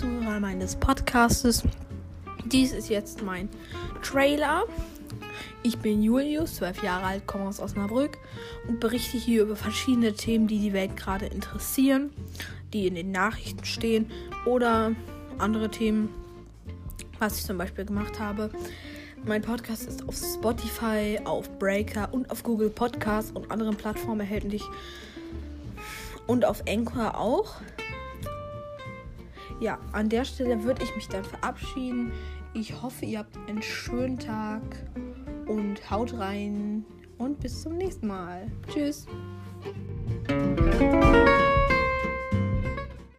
Mal meines Podcastes. Dies ist jetzt mein Trailer. Ich bin Julius, 12 Jahre alt, komme aus Osnabrück und berichte hier über verschiedene Themen, die die Welt gerade interessieren, die in den Nachrichten stehen oder andere Themen, was ich zum Beispiel gemacht habe. Mein Podcast ist auf Spotify, auf Breaker und auf Google Podcasts und anderen Plattformen erhältlich. Und auf Anchor auch. Ja, an der Stelle würde ich mich dann verabschieden. Ich hoffe, ihr habt einen schönen Tag und haut rein und bis zum nächsten Mal. Tschüss.